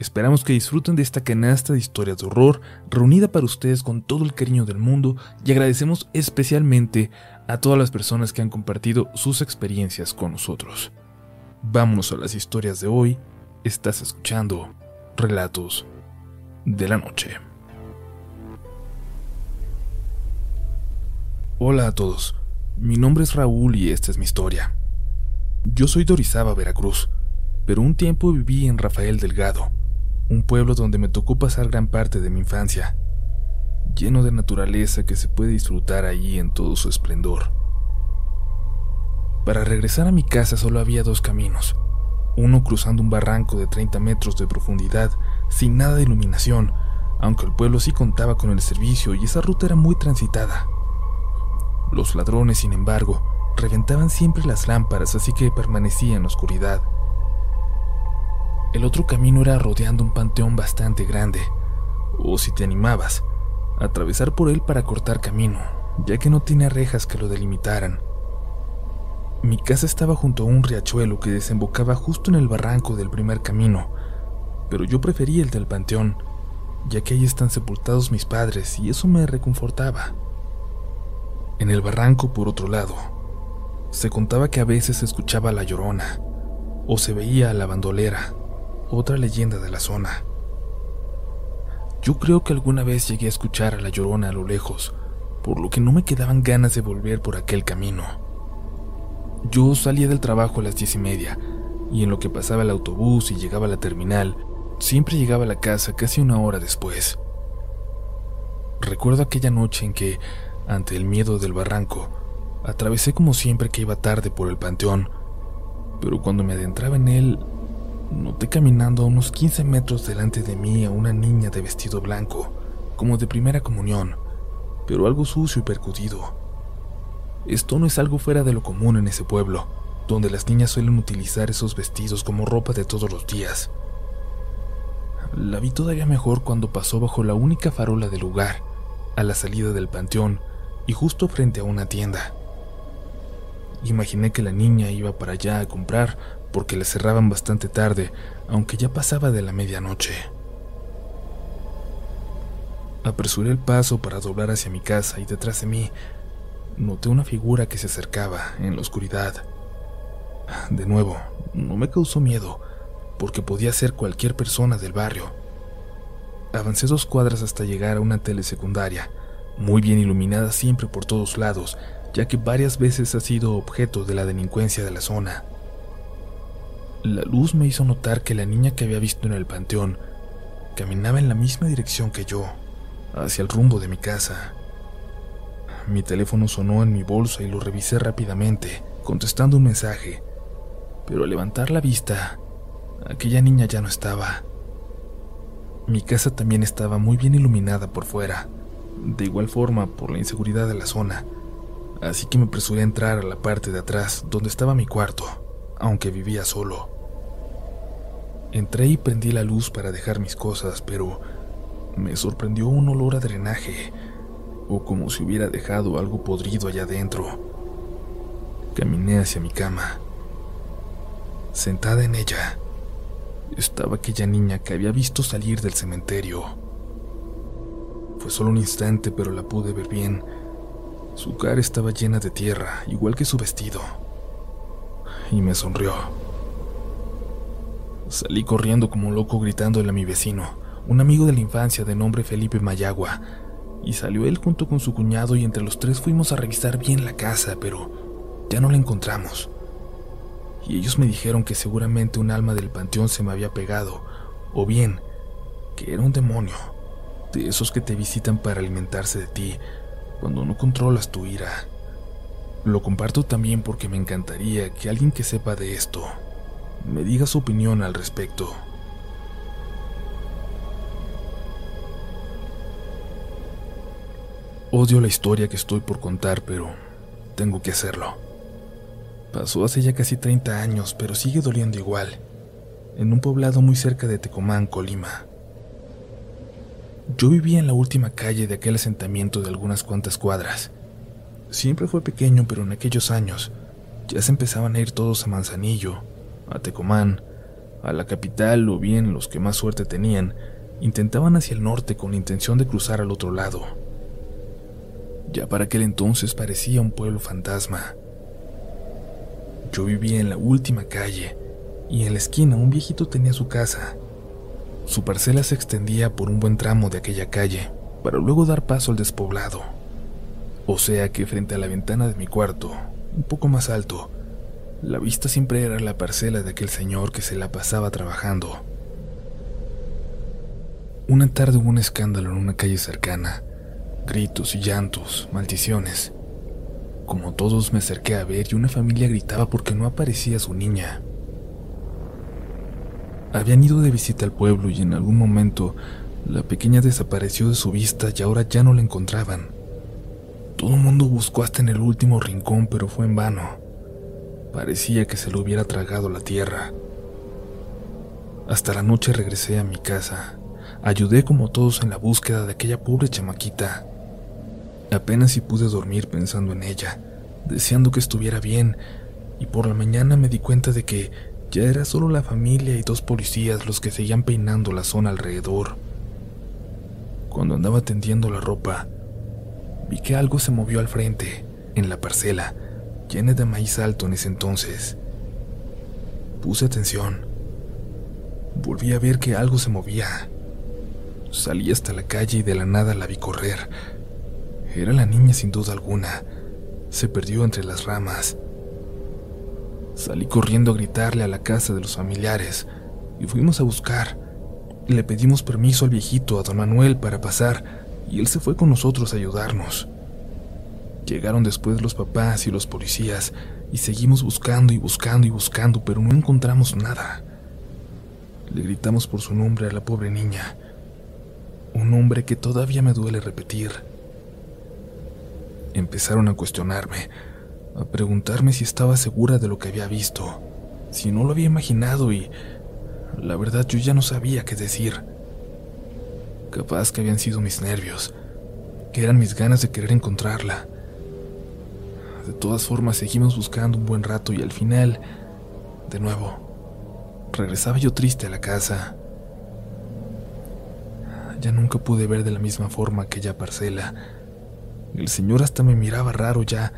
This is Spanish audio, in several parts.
Esperamos que disfruten de esta canasta de historias de horror reunida para ustedes con todo el cariño del mundo y agradecemos especialmente a todas las personas que han compartido sus experiencias con nosotros. Vámonos a las historias de hoy. Estás escuchando Relatos de la Noche. Hola a todos, mi nombre es Raúl y esta es mi historia. Yo soy de Orizaba, Veracruz, pero un tiempo viví en Rafael Delgado, un pueblo donde me tocó pasar gran parte de mi infancia, lleno de naturaleza que se puede disfrutar allí en todo su esplendor. Para regresar a mi casa solo había dos caminos, uno cruzando un barranco de 30 metros de profundidad sin nada de iluminación, aunque el pueblo sí contaba con el servicio y esa ruta era muy transitada. Los ladrones, sin embargo, reventaban siempre las lámparas, así que permanecía en la oscuridad. El otro camino era rodeando un panteón bastante grande, o si te animabas, atravesar por él para cortar camino, ya que no tenía rejas que lo delimitaran. Mi casa estaba junto a un riachuelo que desembocaba justo en el barranco del primer camino, pero yo prefería el del panteón, ya que ahí están sepultados mis padres y eso me reconfortaba. En el barranco, por otro lado, se contaba que a veces se escuchaba la llorona, o se veía a la bandolera, otra leyenda de la zona. Yo creo que alguna vez llegué a escuchar a la llorona a lo lejos, por lo que no me quedaban ganas de volver por aquel camino. Yo salía del trabajo a las diez y media, y en lo que pasaba el autobús y llegaba a la terminal, siempre llegaba a la casa casi una hora después. Recuerdo aquella noche en que, ante el miedo del barranco, atravesé como siempre que iba tarde por el panteón, pero cuando me adentraba en él Noté caminando a unos 15 metros delante de mí a una niña de vestido blanco, como de primera comunión, pero algo sucio y percudido. Esto no es algo fuera de lo común en ese pueblo, donde las niñas suelen utilizar esos vestidos como ropa de todos los días. La vi todavía mejor cuando pasó bajo la única farola del lugar, a la salida del panteón y justo frente a una tienda. Imaginé que la niña iba para allá a comprar porque le cerraban bastante tarde, aunque ya pasaba de la medianoche. Apresuré el paso para doblar hacia mi casa y detrás de mí noté una figura que se acercaba en la oscuridad. De nuevo, no me causó miedo, porque podía ser cualquier persona del barrio. Avancé dos cuadras hasta llegar a una telesecundaria, muy bien iluminada siempre por todos lados, ya que varias veces ha sido objeto de la delincuencia de la zona. La luz me hizo notar que la niña que había visto en el panteón caminaba en la misma dirección que yo, hacia el rumbo de mi casa. Mi teléfono sonó en mi bolsa y lo revisé rápidamente, contestando un mensaje, pero al levantar la vista, aquella niña ya no estaba. Mi casa también estaba muy bien iluminada por fuera, de igual forma por la inseguridad de la zona, así que me apresuré a entrar a la parte de atrás donde estaba mi cuarto, aunque vivía solo. Entré y prendí la luz para dejar mis cosas, pero me sorprendió un olor a drenaje, o como si hubiera dejado algo podrido allá adentro. Caminé hacia mi cama. Sentada en ella, estaba aquella niña que había visto salir del cementerio. Fue solo un instante, pero la pude ver bien. Su cara estaba llena de tierra, igual que su vestido. Y me sonrió. Salí corriendo como loco gritándole a mi vecino, un amigo de la infancia de nombre Felipe Mayagua, y salió él junto con su cuñado y entre los tres fuimos a revisar bien la casa, pero ya no la encontramos. Y ellos me dijeron que seguramente un alma del panteón se me había pegado, o bien que era un demonio, de esos que te visitan para alimentarse de ti cuando no controlas tu ira. Lo comparto también porque me encantaría que alguien que sepa de esto me diga su opinión al respecto. Odio la historia que estoy por contar, pero tengo que hacerlo. Pasó hace ya casi 30 años, pero sigue doliendo igual, en un poblado muy cerca de Tecomán, Colima. Yo vivía en la última calle de aquel asentamiento de algunas cuantas cuadras. Siempre fue pequeño, pero en aquellos años ya se empezaban a ir todos a Manzanillo, a Tecomán, a la capital o bien los que más suerte tenían, intentaban hacia el norte con la intención de cruzar al otro lado. Ya para aquel entonces parecía un pueblo fantasma. Yo vivía en la última calle y en la esquina un viejito tenía su casa. Su parcela se extendía por un buen tramo de aquella calle para luego dar paso al despoblado. O sea que frente a la ventana de mi cuarto, un poco más alto, la vista siempre era la parcela de aquel señor que se la pasaba trabajando. Una tarde hubo un escándalo en una calle cercana, gritos y llantos, maldiciones. Como todos me acerqué a ver y una familia gritaba porque no aparecía su niña. Habían ido de visita al pueblo y en algún momento la pequeña desapareció de su vista y ahora ya no la encontraban. Todo el mundo buscó hasta en el último rincón, pero fue en vano. Parecía que se lo hubiera tragado la tierra. Hasta la noche regresé a mi casa. Ayudé como todos en la búsqueda de aquella pobre chamaquita. Apenas si pude dormir pensando en ella, deseando que estuviera bien, y por la mañana me di cuenta de que ya era solo la familia y dos policías los que seguían peinando la zona alrededor. Cuando andaba tendiendo la ropa, vi que algo se movió al frente, en la parcela, llena de maíz alto en ese entonces. Puse atención. Volví a ver que algo se movía. Salí hasta la calle y de la nada la vi correr. Era la niña sin duda alguna. Se perdió entre las ramas. Salí corriendo a gritarle a la casa de los familiares y fuimos a buscar. Le pedimos permiso al viejito, a don Manuel, para pasar, y él se fue con nosotros a ayudarnos. Llegaron después los papás y los policías, y seguimos buscando y buscando y buscando, pero no encontramos nada. Le gritamos por su nombre a la pobre niña, un nombre que todavía me duele repetir. Empezaron a cuestionarme, a preguntarme si estaba segura de lo que había visto, si no lo había imaginado y la verdad yo ya no sabía qué decir. Capaz que habían sido mis nervios, que eran mis ganas de querer encontrarla. De todas formas seguimos buscando un buen rato y al final, de nuevo, regresaba yo triste a la casa. Ya nunca pude ver de la misma forma aquella parcela. El señor hasta me miraba raro ya,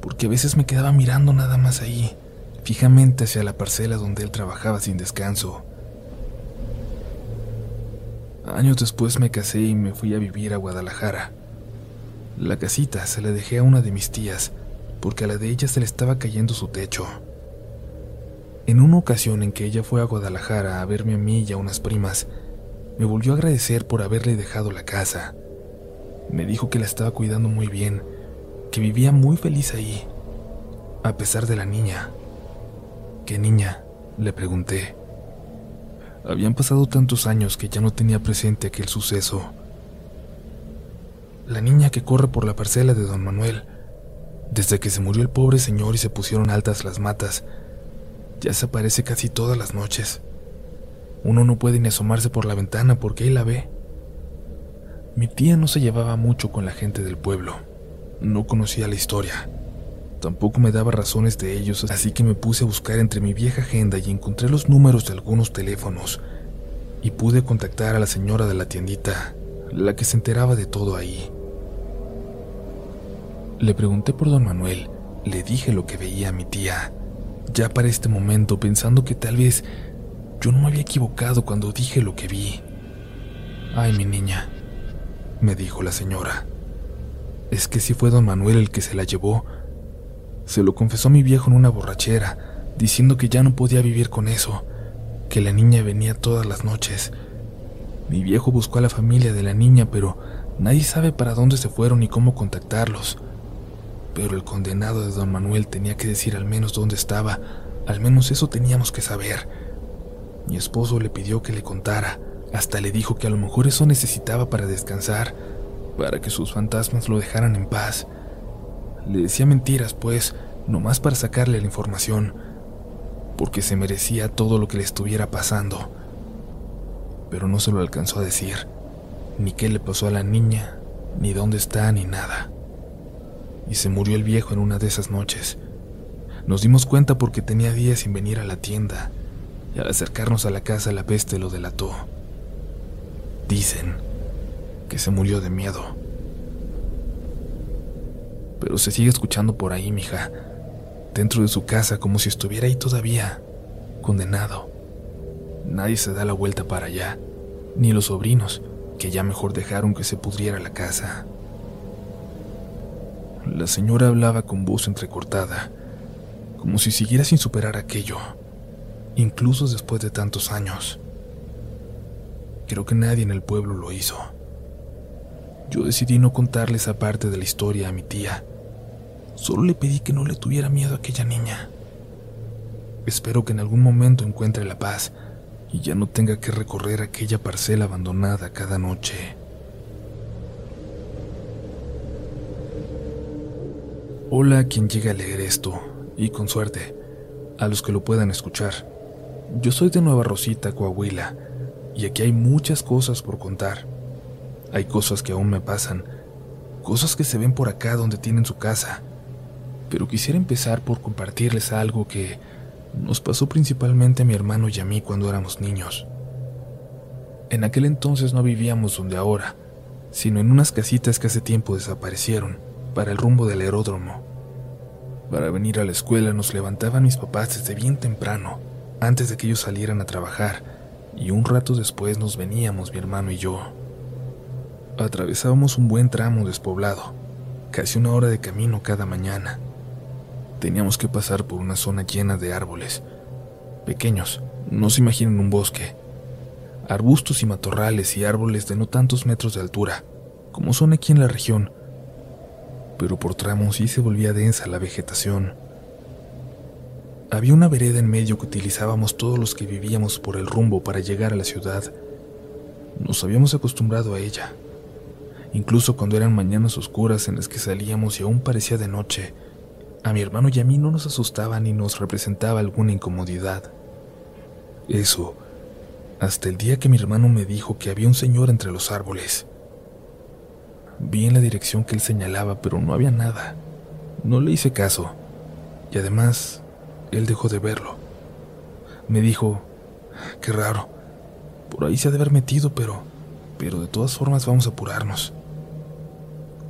porque a veces me quedaba mirando nada más ahí, fijamente hacia la parcela donde él trabajaba sin descanso. Años después me casé y me fui a vivir a Guadalajara. La casita se la dejé a una de mis tías, porque a la de ella se le estaba cayendo su techo. En una ocasión en que ella fue a Guadalajara a verme a mí y a unas primas, me volvió a agradecer por haberle dejado la casa. Me dijo que la estaba cuidando muy bien que vivía muy feliz ahí, a pesar de la niña. ¿Qué niña? le pregunté. Habían pasado tantos años que ya no tenía presente aquel suceso. La niña que corre por la parcela de don Manuel. Desde que se murió el pobre señor y se pusieron altas las matas, ya se aparece casi todas las noches. Uno no puede ni asomarse por la ventana porque ahí la ve. Mi tía no se llevaba mucho con la gente del pueblo. No conocía la historia. Tampoco me daba razones de ellos, así que me puse a buscar entre mi vieja agenda y encontré los números de algunos teléfonos y pude contactar a la señora de la tiendita, la que se enteraba de todo ahí. Le pregunté por don Manuel, le dije lo que veía a mi tía, ya para este momento pensando que tal vez yo no me había equivocado cuando dije lo que vi. Ay, mi niña, me dijo la señora. Es que si fue don Manuel el que se la llevó. Se lo confesó mi viejo en una borrachera, diciendo que ya no podía vivir con eso, que la niña venía todas las noches. Mi viejo buscó a la familia de la niña, pero nadie sabe para dónde se fueron ni cómo contactarlos. Pero el condenado de don Manuel tenía que decir al menos dónde estaba, al menos eso teníamos que saber. Mi esposo le pidió que le contara, hasta le dijo que a lo mejor eso necesitaba para descansar para que sus fantasmas lo dejaran en paz. Le decía mentiras, pues, nomás para sacarle la información, porque se merecía todo lo que le estuviera pasando. Pero no se lo alcanzó a decir, ni qué le pasó a la niña, ni dónde está, ni nada. Y se murió el viejo en una de esas noches. Nos dimos cuenta porque tenía días sin venir a la tienda, y al acercarnos a la casa la peste lo delató. Dicen que se murió de miedo. Pero se sigue escuchando por ahí, mija, dentro de su casa como si estuviera ahí todavía, condenado. Nadie se da la vuelta para allá, ni los sobrinos, que ya mejor dejaron que se pudriera la casa. La señora hablaba con voz entrecortada, como si siguiera sin superar aquello, incluso después de tantos años. Creo que nadie en el pueblo lo hizo. Yo decidí no contarle esa parte de la historia a mi tía. Solo le pedí que no le tuviera miedo a aquella niña. Espero que en algún momento encuentre la paz y ya no tenga que recorrer aquella parcela abandonada cada noche. Hola a quien llegue a leer esto, y con suerte, a los que lo puedan escuchar. Yo soy de Nueva Rosita, Coahuila, y aquí hay muchas cosas por contar. Hay cosas que aún me pasan, cosas que se ven por acá donde tienen su casa, pero quisiera empezar por compartirles algo que nos pasó principalmente a mi hermano y a mí cuando éramos niños. En aquel entonces no vivíamos donde ahora, sino en unas casitas que hace tiempo desaparecieron para el rumbo del aeródromo. Para venir a la escuela nos levantaban mis papás desde bien temprano, antes de que ellos salieran a trabajar, y un rato después nos veníamos mi hermano y yo. Atravesábamos un buen tramo despoblado, casi una hora de camino cada mañana. Teníamos que pasar por una zona llena de árboles, pequeños, no se imaginen un bosque, arbustos y matorrales y árboles de no tantos metros de altura, como son aquí en la región, pero por tramos sí se volvía densa la vegetación. Había una vereda en medio que utilizábamos todos los que vivíamos por el rumbo para llegar a la ciudad. Nos habíamos acostumbrado a ella. Incluso cuando eran mañanas oscuras en las que salíamos y aún parecía de noche, a mi hermano y a mí no nos asustaba ni nos representaba alguna incomodidad. Eso, hasta el día que mi hermano me dijo que había un señor entre los árboles. Vi en la dirección que él señalaba, pero no había nada. No le hice caso. Y además, él dejó de verlo. Me dijo, qué raro, por ahí se ha de haber metido, pero, pero de todas formas vamos a apurarnos.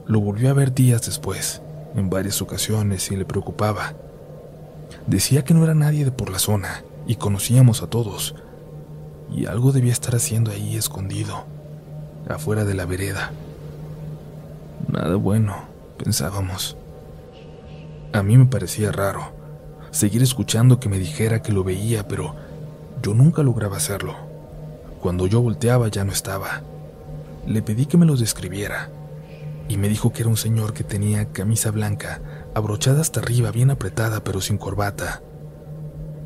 Lo volvió a ver días después en varias ocasiones y le preocupaba. Decía que no era nadie de por la zona y conocíamos a todos, y algo debía estar haciendo ahí escondido, afuera de la vereda. Nada bueno, pensábamos. A mí me parecía raro seguir escuchando que me dijera que lo veía, pero yo nunca lograba hacerlo. Cuando yo volteaba ya no estaba. Le pedí que me lo describiera y me dijo que era un señor que tenía camisa blanca, abrochada hasta arriba, bien apretada pero sin corbata,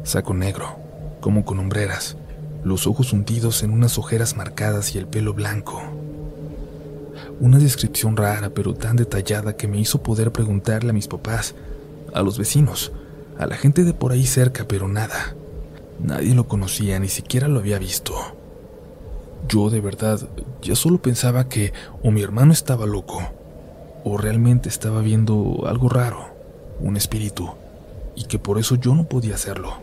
saco negro, como con hombreras, los ojos hundidos en unas ojeras marcadas y el pelo blanco. Una descripción rara pero tan detallada que me hizo poder preguntarle a mis papás, a los vecinos, a la gente de por ahí cerca, pero nada. Nadie lo conocía, ni siquiera lo había visto. Yo de verdad ya solo pensaba que o mi hermano estaba loco, o realmente estaba viendo algo raro, un espíritu, y que por eso yo no podía hacerlo.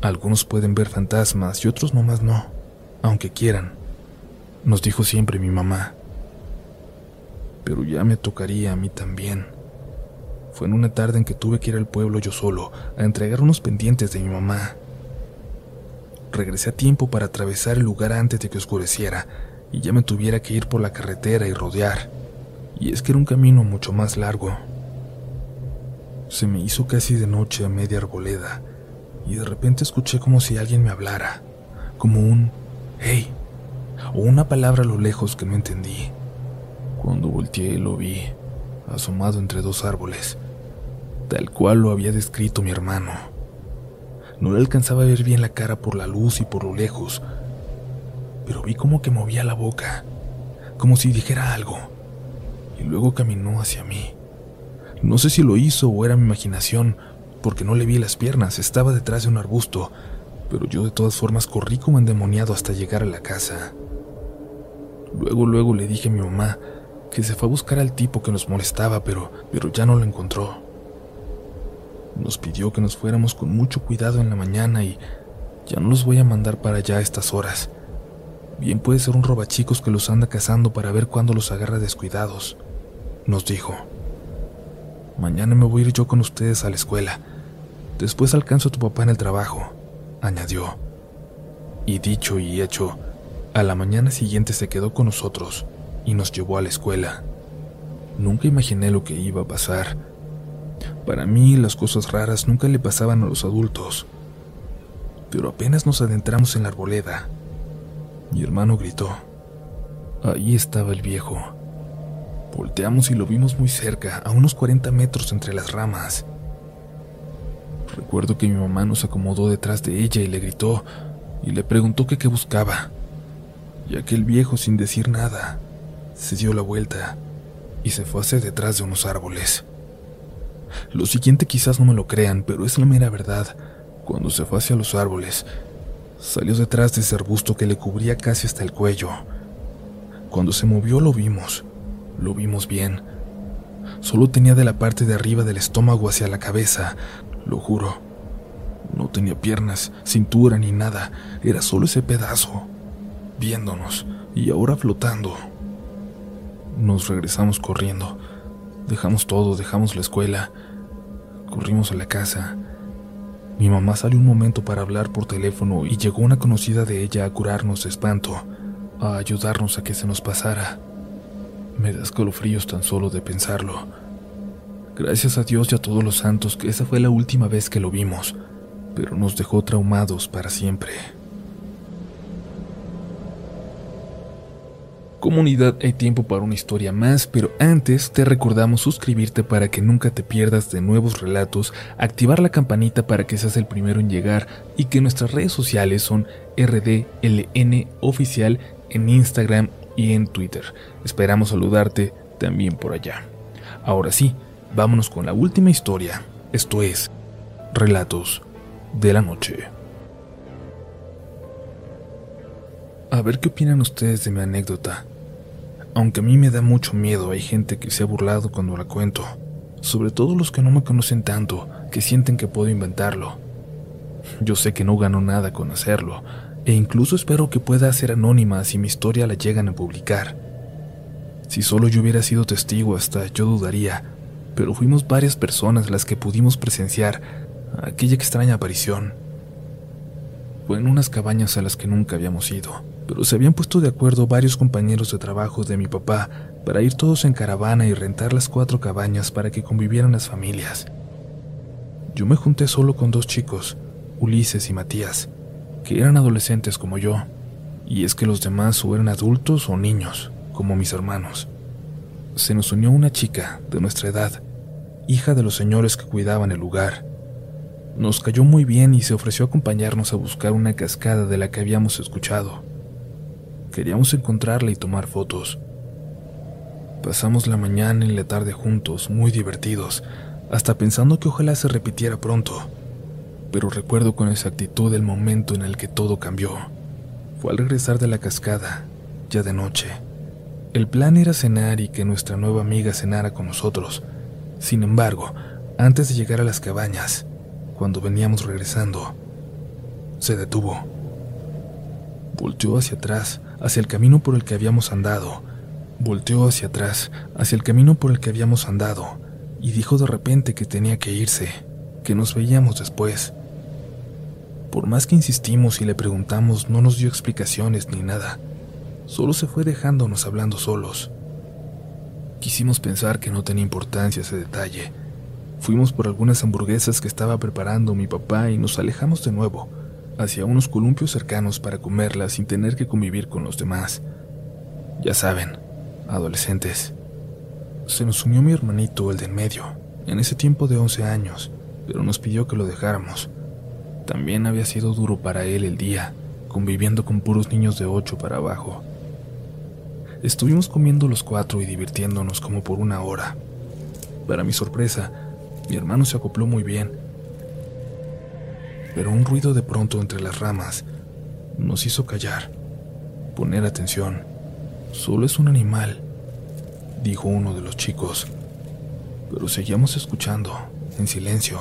Algunos pueden ver fantasmas y otros nomás no, aunque quieran, nos dijo siempre mi mamá. Pero ya me tocaría a mí también. Fue en una tarde en que tuve que ir al pueblo yo solo a entregar unos pendientes de mi mamá Regresé a tiempo para atravesar el lugar antes de que oscureciera y ya me tuviera que ir por la carretera y rodear. Y es que era un camino mucho más largo. Se me hizo casi de noche a media arboleda y de repente escuché como si alguien me hablara, como un hey o una palabra a lo lejos que no entendí. Cuando volteé lo vi, asomado entre dos árboles, tal cual lo había descrito mi hermano. No le alcanzaba a ver bien la cara por la luz y por lo lejos, pero vi como que movía la boca, como si dijera algo, y luego caminó hacia mí. No sé si lo hizo o era mi imaginación, porque no le vi las piernas, estaba detrás de un arbusto, pero yo de todas formas corrí como endemoniado hasta llegar a la casa. Luego, luego le dije a mi mamá que se fue a buscar al tipo que nos molestaba, pero, pero ya no lo encontró. Nos pidió que nos fuéramos con mucho cuidado en la mañana y Ya no los voy a mandar para allá a estas horas. Bien puede ser un robachicos que los anda cazando para ver cuándo los agarra descuidados, nos dijo. Mañana me voy a ir yo con ustedes a la escuela. Después alcanzo a tu papá en el trabajo, añadió. Y dicho y hecho, a la mañana siguiente se quedó con nosotros y nos llevó a la escuela. Nunca imaginé lo que iba a pasar. Para mí las cosas raras nunca le pasaban a los adultos. Pero apenas nos adentramos en la arboleda, mi hermano gritó. Ahí estaba el viejo. Volteamos y lo vimos muy cerca, a unos 40 metros entre las ramas. Recuerdo que mi mamá nos acomodó detrás de ella y le gritó y le preguntó qué buscaba. Y aquel viejo, sin decir nada, se dio la vuelta y se fue hacia detrás de unos árboles. Lo siguiente quizás no me lo crean, pero es la mera verdad. Cuando se fue hacia los árboles, Salió detrás de ese arbusto que le cubría casi hasta el cuello. Cuando se movió lo vimos, lo vimos bien. Solo tenía de la parte de arriba del estómago hacia la cabeza, lo juro. No tenía piernas, cintura ni nada, era solo ese pedazo, viéndonos y ahora flotando. Nos regresamos corriendo. Dejamos todo, dejamos la escuela. Corrimos a la casa. Mi mamá salió un momento para hablar por teléfono y llegó una conocida de ella a curarnos de espanto, a ayudarnos a que se nos pasara. Me da escalofríos tan solo de pensarlo. Gracias a Dios y a todos los santos que esa fue la última vez que lo vimos, pero nos dejó traumados para siempre. Comunidad, hay tiempo para una historia más, pero antes te recordamos suscribirte para que nunca te pierdas de nuevos relatos, activar la campanita para que seas el primero en llegar y que nuestras redes sociales son RDLN oficial en Instagram y en Twitter. Esperamos saludarte también por allá. Ahora sí, vámonos con la última historia. Esto es Relatos de la Noche. A ver qué opinan ustedes de mi anécdota. Aunque a mí me da mucho miedo, hay gente que se ha burlado cuando la cuento. Sobre todo los que no me conocen tanto, que sienten que puedo inventarlo. Yo sé que no gano nada con hacerlo, e incluso espero que pueda ser anónima si mi historia la llegan a publicar. Si solo yo hubiera sido testigo hasta yo dudaría, pero fuimos varias personas las que pudimos presenciar aquella extraña aparición. Fue en unas cabañas a las que nunca habíamos ido pero se habían puesto de acuerdo varios compañeros de trabajo de mi papá para ir todos en caravana y rentar las cuatro cabañas para que convivieran las familias. Yo me junté solo con dos chicos, Ulises y Matías, que eran adolescentes como yo, y es que los demás o eran adultos o niños, como mis hermanos. Se nos unió una chica de nuestra edad, hija de los señores que cuidaban el lugar. Nos cayó muy bien y se ofreció a acompañarnos a buscar una cascada de la que habíamos escuchado. Queríamos encontrarla y tomar fotos. Pasamos la mañana y la tarde juntos, muy divertidos, hasta pensando que ojalá se repitiera pronto. Pero recuerdo con exactitud el momento en el que todo cambió. Fue al regresar de la cascada, ya de noche. El plan era cenar y que nuestra nueva amiga cenara con nosotros. Sin embargo, antes de llegar a las cabañas, cuando veníamos regresando, se detuvo. Volteó hacia atrás hacia el camino por el que habíamos andado. Volteó hacia atrás, hacia el camino por el que habíamos andado, y dijo de repente que tenía que irse, que nos veíamos después. Por más que insistimos y le preguntamos, no nos dio explicaciones ni nada. Solo se fue dejándonos hablando solos. Quisimos pensar que no tenía importancia ese detalle. Fuimos por algunas hamburguesas que estaba preparando mi papá y nos alejamos de nuevo hacia unos columpios cercanos para comerlas sin tener que convivir con los demás. Ya saben, adolescentes. Se nos unió mi hermanito, el de en medio, en ese tiempo de 11 años, pero nos pidió que lo dejáramos. También había sido duro para él el día, conviviendo con puros niños de 8 para abajo. Estuvimos comiendo los cuatro y divirtiéndonos como por una hora. Para mi sorpresa, mi hermano se acopló muy bien pero un ruido de pronto entre las ramas nos hizo callar, poner atención. Solo es un animal, dijo uno de los chicos, pero seguíamos escuchando, en silencio.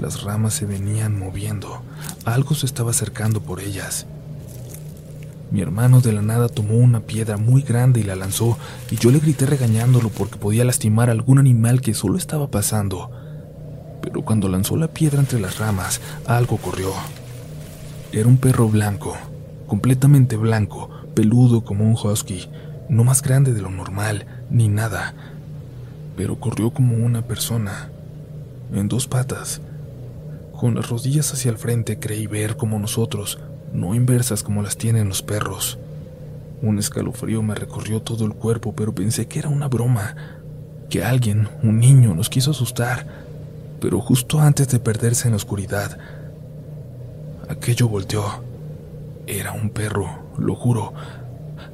Las ramas se venían moviendo. Algo se estaba acercando por ellas. Mi hermano de la nada tomó una piedra muy grande y la lanzó, y yo le grité regañándolo porque podía lastimar a algún animal que solo estaba pasando. Pero cuando lanzó la piedra entre las ramas, algo corrió. Era un perro blanco, completamente blanco, peludo como un husky, no más grande de lo normal, ni nada, pero corrió como una persona, en dos patas. Con las rodillas hacia el frente creí ver como nosotros, no inversas como las tienen los perros. Un escalofrío me recorrió todo el cuerpo, pero pensé que era una broma, que alguien, un niño, nos quiso asustar. Pero justo antes de perderse en la oscuridad, aquello volteó. Era un perro, lo juro.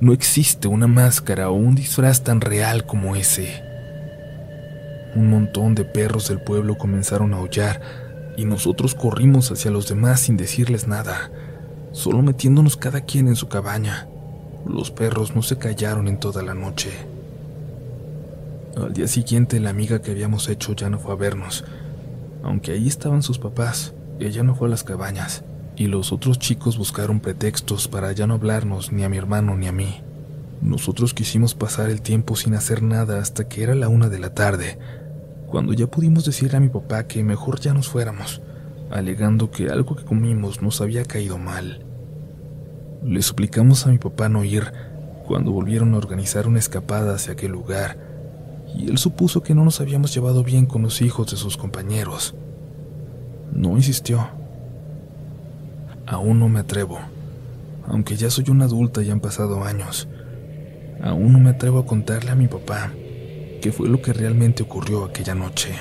No existe una máscara o un disfraz tan real como ese. Un montón de perros del pueblo comenzaron a aullar y nosotros corrimos hacia los demás sin decirles nada solo metiéndonos cada quien en su cabaña. Los perros no se callaron en toda la noche. Al día siguiente la amiga que habíamos hecho ya no fue a vernos. Aunque ahí estaban sus papás, ella no fue a las cabañas, y los otros chicos buscaron pretextos para ya no hablarnos ni a mi hermano ni a mí. Nosotros quisimos pasar el tiempo sin hacer nada hasta que era la una de la tarde, cuando ya pudimos decirle a mi papá que mejor ya nos fuéramos alegando que algo que comimos nos había caído mal. Le suplicamos a mi papá no ir cuando volvieron a organizar una escapada hacia aquel lugar, y él supuso que no nos habíamos llevado bien con los hijos de sus compañeros. No insistió. Aún no me atrevo, aunque ya soy una adulta y han pasado años. Aún no me atrevo a contarle a mi papá qué fue lo que realmente ocurrió aquella noche.